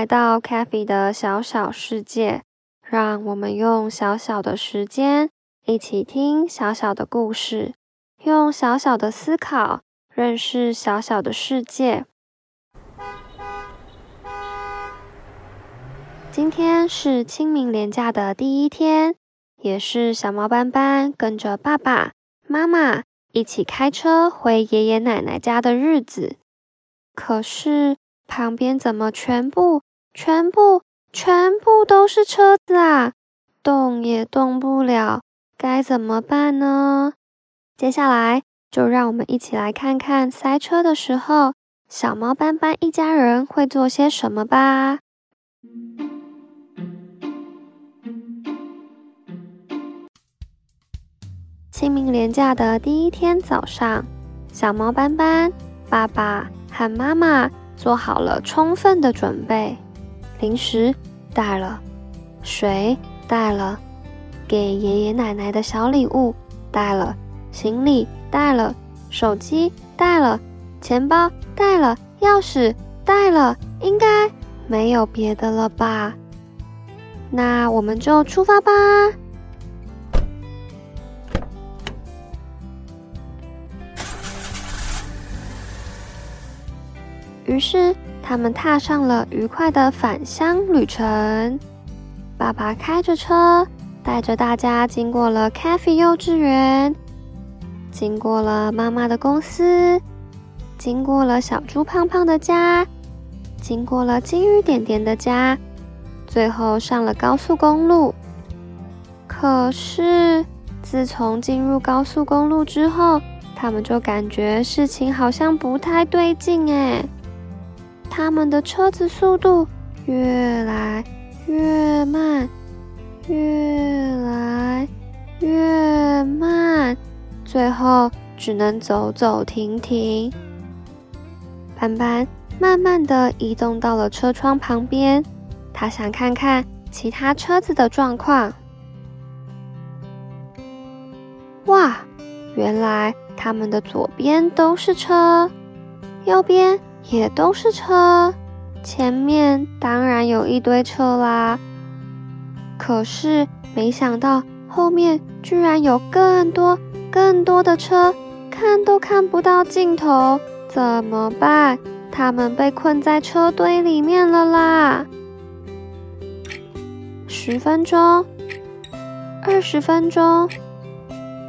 来到 CaFi 的小小世界，让我们用小小的时间一起听小小的故事，用小小的思考认识小小的世界。今天是清明连假的第一天，也是小猫斑斑跟着爸爸妈妈一起开车回爷爷奶奶家的日子。可是，旁边怎么全部、全部、全部都是车子啊？动也动不了，该怎么办呢？接下来就让我们一起来看看塞车的时候，小猫斑斑一家人会做些什么吧。清明连假的第一天早上，小猫斑斑、爸爸和妈妈。做好了充分的准备，零食带了，水带了，给爷爷奶奶的小礼物带了，行李带了，手机带了，钱包带了，钥匙带了，应该没有别的了吧？那我们就出发吧。于是，他们踏上了愉快的返乡旅程。爸爸开着车，带着大家经过了 CaFi 幼稚园，经过了妈妈的公司，经过了小猪胖胖的家，经过了金鱼点点的家，最后上了高速公路。可是，自从进入高速公路之后，他们就感觉事情好像不太对劲哎。他们的车子速度越来越慢，越来越慢，最后只能走走停停。斑斑慢慢的移动到了车窗旁边，他想看看其他车子的状况。哇，原来他们的左边都是车，右边。也都是车，前面当然有一堆车啦。可是没想到后面居然有更多更多的车，看都看不到尽头，怎么办？他们被困在车堆里面了啦！十分钟，二十分钟，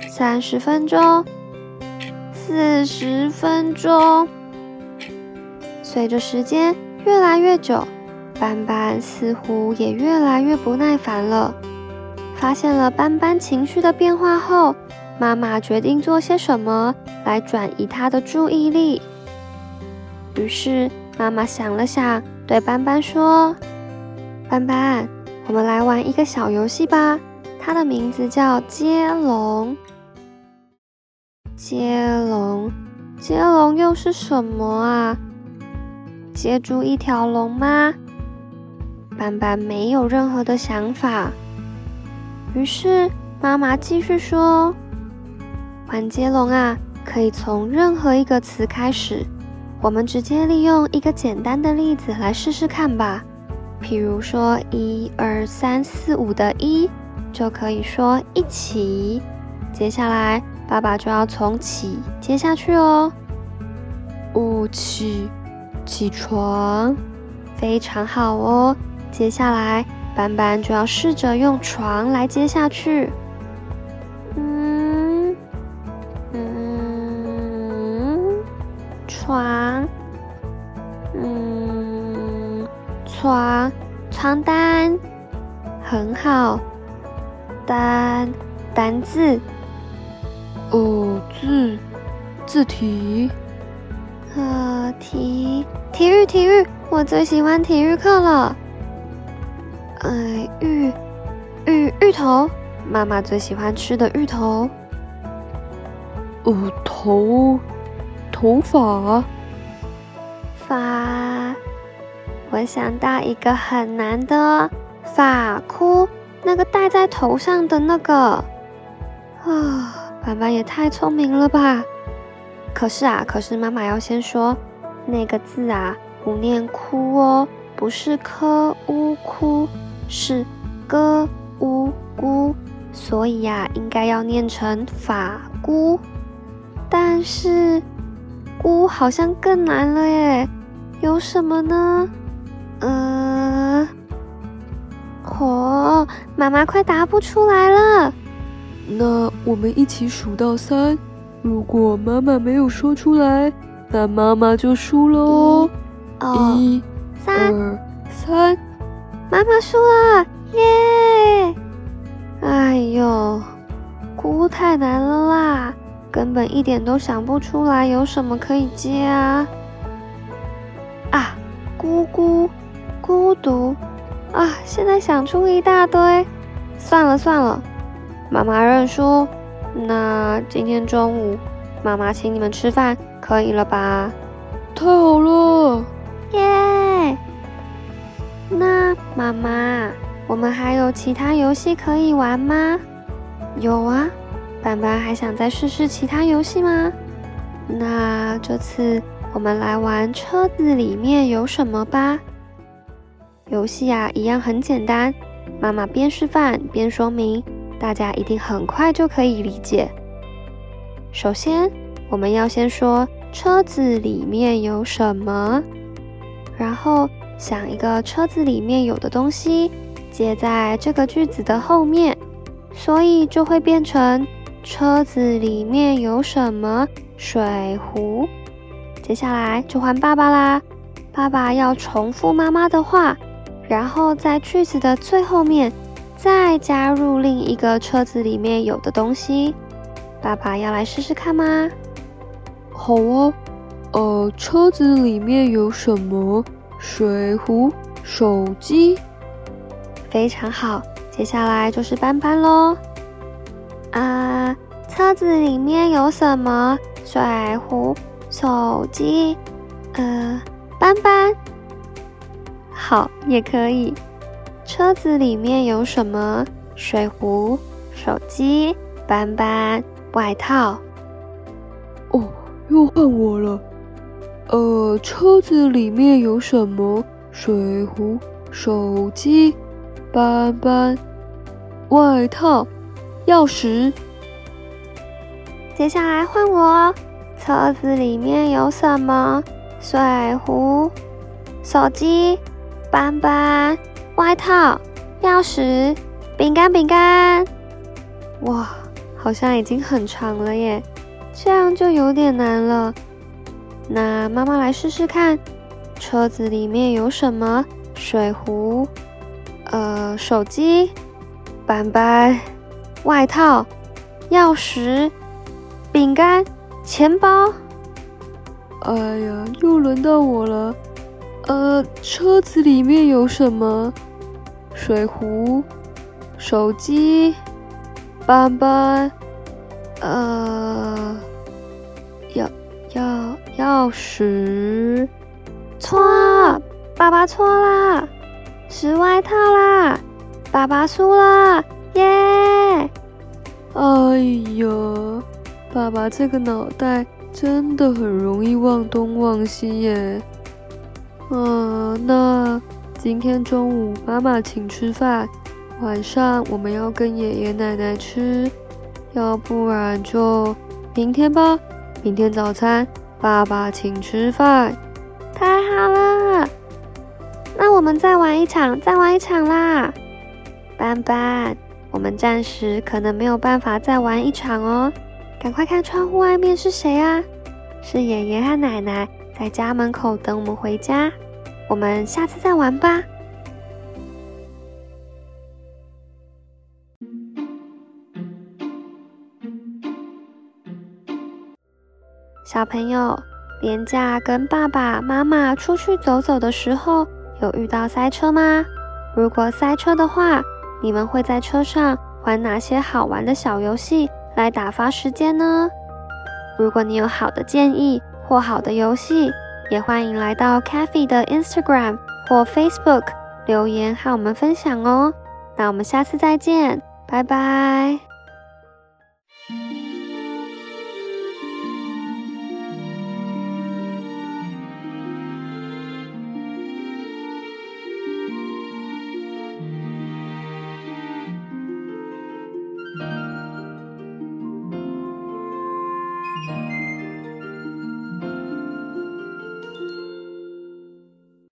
三十分钟，四十分钟。随着时间越来越久，斑斑似乎也越来越不耐烦了。发现了斑斑情绪的变化后，妈妈决定做些什么来转移他的注意力。于是妈妈想了想，对斑斑说：“斑斑，我们来玩一个小游戏吧，它的名字叫接龙。接龙，接龙又是什么啊？”接住一条龙吗？斑斑没有任何的想法。于是妈妈继续说：“玩接龙啊，可以从任何一个词开始。我们直接利用一个简单的例子来试试看吧。譬如说，一二三四五的一，就可以说一起。接下来爸爸就要从起接下去哦，五起。”起床非常好哦。接下来斑斑就要试着用床来接下去。嗯嗯床嗯床床单很好。单单字。哦字字体。呃，体，体育，体育，我最喜欢体育课了。呃，芋，芋，芋头，妈妈最喜欢吃的芋头。哦，头，头发，发，我想到一个很难的发箍。那个戴在头上的那个，啊，爸爸也太聪明了吧！可是啊，可是妈妈要先说那个字啊，不念哭哦，不是科乌哭，是歌乌姑，所以呀，应该要念成法姑。但是姑好像更难了耶，有什么呢？呃。哦，妈妈快答不出来了。那我们一起数到三，如果妈妈没有说出来，那妈妈就输了哦。一、三、二、三，妈妈输了，耶！哎呦，菇太难了啦，根本一点都想不出来有什么可以接啊。啊，姑姑，孤独。啊！现在想出一大堆，算了算了，妈妈认输。那今天中午，妈妈请你们吃饭，可以了吧？太好了，耶！那妈妈，我们还有其他游戏可以玩吗？有啊，斑斑还想再试试其他游戏吗？那这次我们来玩车子里面有什么吧。游戏啊，一样很简单。妈妈边示范边说明，大家一定很快就可以理解。首先，我们要先说车子里面有什么，然后想一个车子里面有的东西，接在这个句子的后面，所以就会变成车子里面有什么？水壶。接下来就换爸爸啦，爸爸要重复妈妈的话。然后在句子的最后面，再加入另一个车子里面有的东西。爸爸要来试试看吗？好啊，呃，车子里面有什么？水壶、手机。非常好，接下来就是斑斑喽。啊、呃，车子里面有什么？水壶、手机。呃，斑斑。好，也可以。车子里面有什么？水壶、手机、斑斑、外套。哦，又换我了。呃，车子里面有什么？水壶、手机、斑斑、外套、钥匙。接下来换我。车子里面有什么？水壶、手机。斑斑，外套，钥匙，饼干，饼干。哇，好像已经很长了耶，这样就有点难了。那妈妈来试试看，车子里面有什么？水壶，呃，手机，斑斑，外套，钥匙，饼干，钱包。哎呀，又轮到我了。呃，车子里面有什么？水壶、手机、斑斑，呃，钥钥钥匙。错，爸爸错啦，是外套啦，爸爸输了，耶！哎呀，爸爸这个脑袋真的很容易忘东忘西耶。嗯，那今天中午妈妈请吃饭，晚上我们要跟爷爷奶奶吃，要不然就明天吧。明天早餐爸爸请吃饭，太好了。那我们再玩一场，再玩一场啦。斑斑，我们暂时可能没有办法再玩一场哦。赶快看窗户外面是谁啊？是爷爷和奶奶。在家门口等我们回家。我们下次再玩吧。小朋友，连假跟爸爸妈妈出去走走的时候，有遇到塞车吗？如果塞车的话，你们会在车上玩哪些好玩的小游戏来打发时间呢？如果你有好的建议或好的游戏，也欢迎来到 CaFi 的 Instagram 或 Facebook 留言和我们分享哦。那我们下次再见，拜拜。